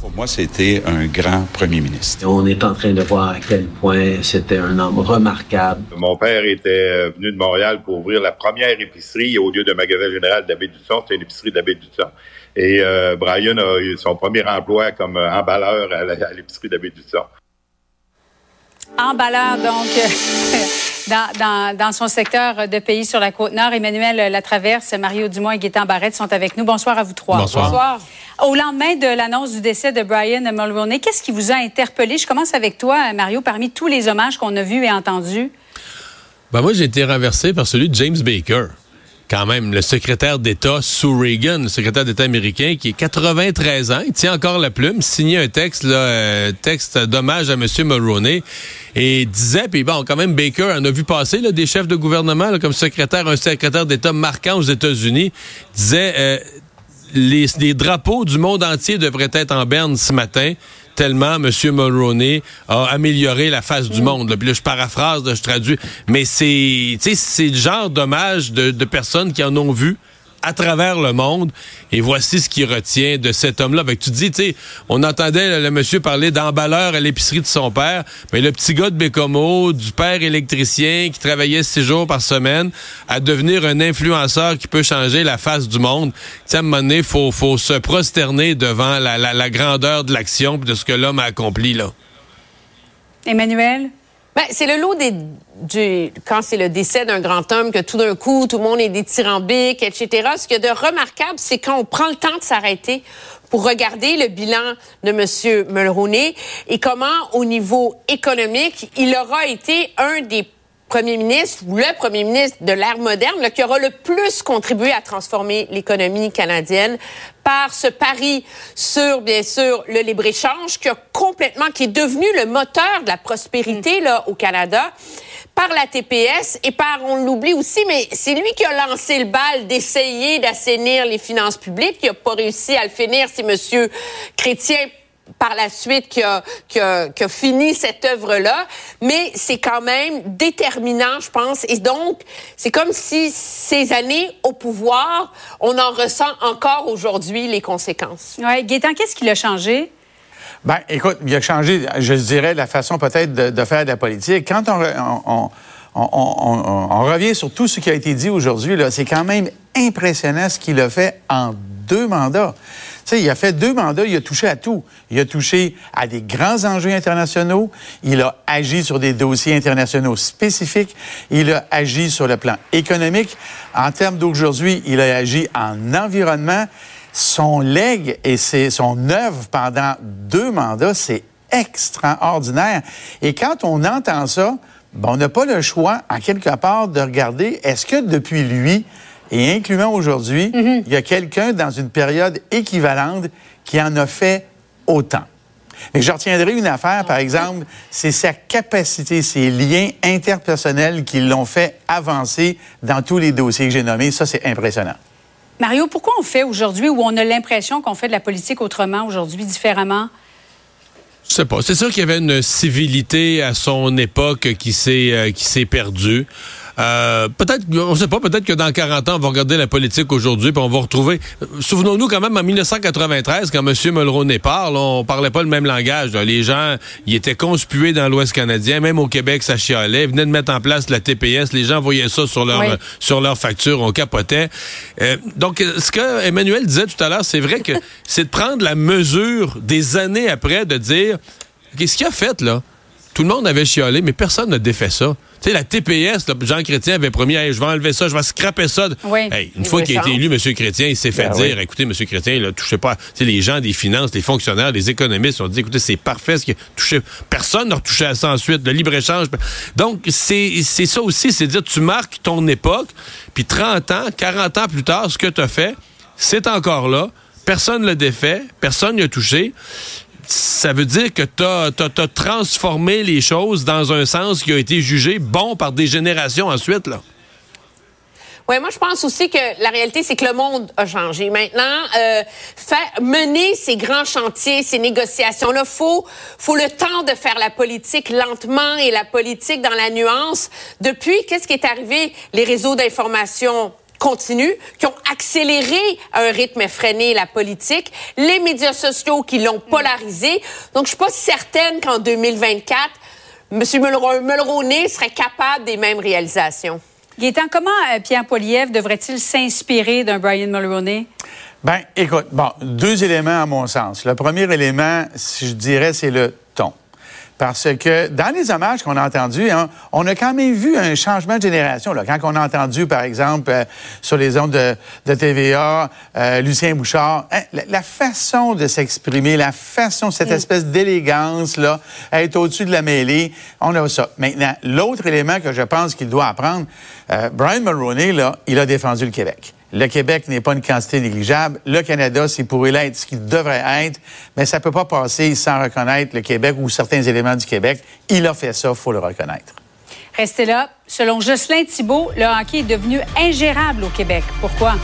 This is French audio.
Pour moi, c'était un grand premier ministre. On est en train de voir à quel point c'était un homme remarquable. Mon père était venu de Montréal pour ouvrir la première épicerie au lieu de magasin général d'Abbé Dusson. C'était une épicerie d'Abbé Dusson. Et euh, Brian a eu son premier emploi comme emballeur à l'épicerie d'Abbé Dusson. Emballeur, donc, dans, dans, son secteur de pays sur la Côte-Nord. Emmanuel Latraverse, Mario Dumont et Gaétan Barrette sont avec nous. Bonsoir à vous trois. Bonsoir. Bonsoir. Au lendemain de l'annonce du décès de Brian Mulroney, qu'est-ce qui vous a interpellé? Je commence avec toi, Mario, parmi tous les hommages qu'on a vus et entendus. Ben moi, j'ai été renversé par celui de James Baker quand même, le secrétaire d'État sous Reagan, le secrétaire d'État américain, qui est 93 ans, il tient encore la plume, signait un texte, là, euh, texte d'hommage à M. Mulroney, et disait, puis bon, quand même, Baker en a vu passer là, des chefs de gouvernement comme secrétaire, un secrétaire d'État marquant aux États-Unis, disait, euh, les, les drapeaux du monde entier devraient être en berne ce matin tellement M. Mulroney a amélioré la face du monde. Puis là, je paraphrase, je traduis. Mais c'est, c'est le genre d'hommage de personnes qui en ont vu à travers le monde. Et voici ce qui retient de cet homme-là. tu dis, tu sais, on entendait le, monsieur parler d'emballeur à l'épicerie de son père, mais le petit gars de Bécomo, du père électricien qui travaillait six jours par semaine, à devenir un influenceur qui peut changer la face du monde. Tu sais, à un moment donné, faut, faut se prosterner devant la, la, la grandeur de l'action de ce que l'homme a accompli, là. Emmanuel? Ben, c'est le lot des, du, quand c'est le décès d'un grand homme, que tout d'un coup, tout le monde est dithyrambique, etc. Ce qu'il y a de remarquable, c'est quand on prend le temps de s'arrêter pour regarder le bilan de M. Mulroney et comment, au niveau économique, il aura été un des premier ministre ou le premier ministre de l'ère moderne qui aura le plus contribué à transformer l'économie canadienne par ce pari sur, bien sûr, le libre-échange qui a complètement, qui est devenu le moteur de la prospérité, là, au Canada par la TPS et par, on l'oublie aussi, mais c'est lui qui a lancé le bal d'essayer d'assainir les finances publiques, qui a pas réussi à le finir. C'est Monsieur Chrétien par la suite qui a, qui a, qui a fini cette œuvre-là, mais c'est quand même déterminant, je pense. Et donc, c'est comme si ces années au pouvoir, on en ressent encore aujourd'hui les conséquences. Oui, Gaétan, qu'est-ce qui l'a changé? Ben, écoute, il a changé, je dirais, la façon peut-être de, de, faire de la politique. Quand on, on, on, on, revient sur tout ce qui a été dit aujourd'hui, c'est quand même impressionnant ce qu'il a fait en deux mandats il a fait deux mandats, il a touché à tout. Il a touché à des grands enjeux internationaux, il a agi sur des dossiers internationaux spécifiques, il a agi sur le plan économique. En termes d'aujourd'hui, il a agi en environnement. Son legs et son œuvre pendant deux mandats, c'est extraordinaire. Et quand on entend ça, ben, on n'a pas le choix, en quelque part, de regarder est-ce que depuis lui, et incluant aujourd'hui, mhm. il y a quelqu'un dans une période équivalente qui en a fait autant. Mais je retiendrai une affaire, par exemple, c'est sa capacité, ses liens interpersonnels qui l'ont fait avancer dans tous les dossiers que j'ai nommés. Ça, c'est impressionnant. Mario, pourquoi on fait aujourd'hui, ou on a l'impression qu'on fait de la politique autrement aujourd'hui, différemment? Je sais pas. C'est sûr qu'il y avait une civilité à son époque qui s'est euh, qui s'est perdue. Euh, peut-être, on sait pas, peut-être que dans 40 ans, on va regarder la politique aujourd'hui, puis on va retrouver. Souvenons-nous quand même en 1993, quand M. Mulroney parle, on parlait pas le même langage. Les gens, ils étaient conspués dans l'Ouest canadien, même au Québec, ça chialait. Ils venaient de mettre en place la TPS, les gens voyaient ça sur leur sur leur facture, on capotait. Euh, donc, ce que Emmanuel disait tout à l'heure, c'est vrai que c'est de prendre la mesure des années après de dire, qu'est-ce qu'il a fait là? Tout le monde avait chialé, mais personne n'a défait ça. Tu sais, la TPS, Jean Chrétien avait promis, je vais enlever ça, je vais scraper ça. une fois qu'il a été élu, M. Chrétien, il s'est fait ben dire, écoutez, M. Chrétien, il a touché pas. Tu sais, les gens des finances, les fonctionnaires, les économistes ont dit, écoutez, c'est parfait ce qui a touché. Personne n'a retouché à ça ensuite, le libre-échange. Donc, c'est ça aussi, c'est dire, tu marques ton époque, puis 30 ans, 40 ans plus tard, ce que tu as fait, c'est encore là. Personne ne l'a défait, personne n'y a touché ça veut dire que tu as, transformé les choses dans un sens qui a été jugé bon par des générations ensuite, là. Oui, moi je pense aussi que la réalité c'est que le monde a changé. Maintenant, euh, mener ces grands chantiers, ces négociations là, faut faut le temps de faire la politique lentement et la politique dans la nuance. Depuis qu'est-ce qui est arrivé? Les réseaux d'information continu, qui ont accéléré à un rythme effréné la politique, les médias sociaux qui l'ont polarisé. Donc, je suis pas certaine qu'en 2024, M. Mulroney serait capable des mêmes réalisations. Gaétan, comment euh, Pierre Poilievre devrait-il s'inspirer d'un Brian Mulroney? Ben, écoute, bon, deux éléments à mon sens. Le premier élément, je dirais, c'est le ton. Parce que dans les hommages qu'on a entendus, hein, on a quand même vu un changement de génération. Là. Quand on a entendu, par exemple, euh, sur les ondes de, TVA, euh, Lucien Bouchard, hein, la, façon de s'exprimer, la façon, cette mm. espèce d'élégance, là, être au-dessus de la mêlée, on a ça. Maintenant, l'autre élément que je pense qu'il doit apprendre, euh, Brian Mulroney, là, il a défendu le Québec. Le Québec n'est pas une quantité négligeable. Le Canada, c'est pour l'être ce qu'il devrait être, mais ça ne peut pas passer sans reconnaître le Québec ou certains éléments du Québec. Il a fait ça, il faut le reconnaître. Restez là. Selon Jocelyn Thibault, le hockey est devenu ingérable au Québec. Pourquoi?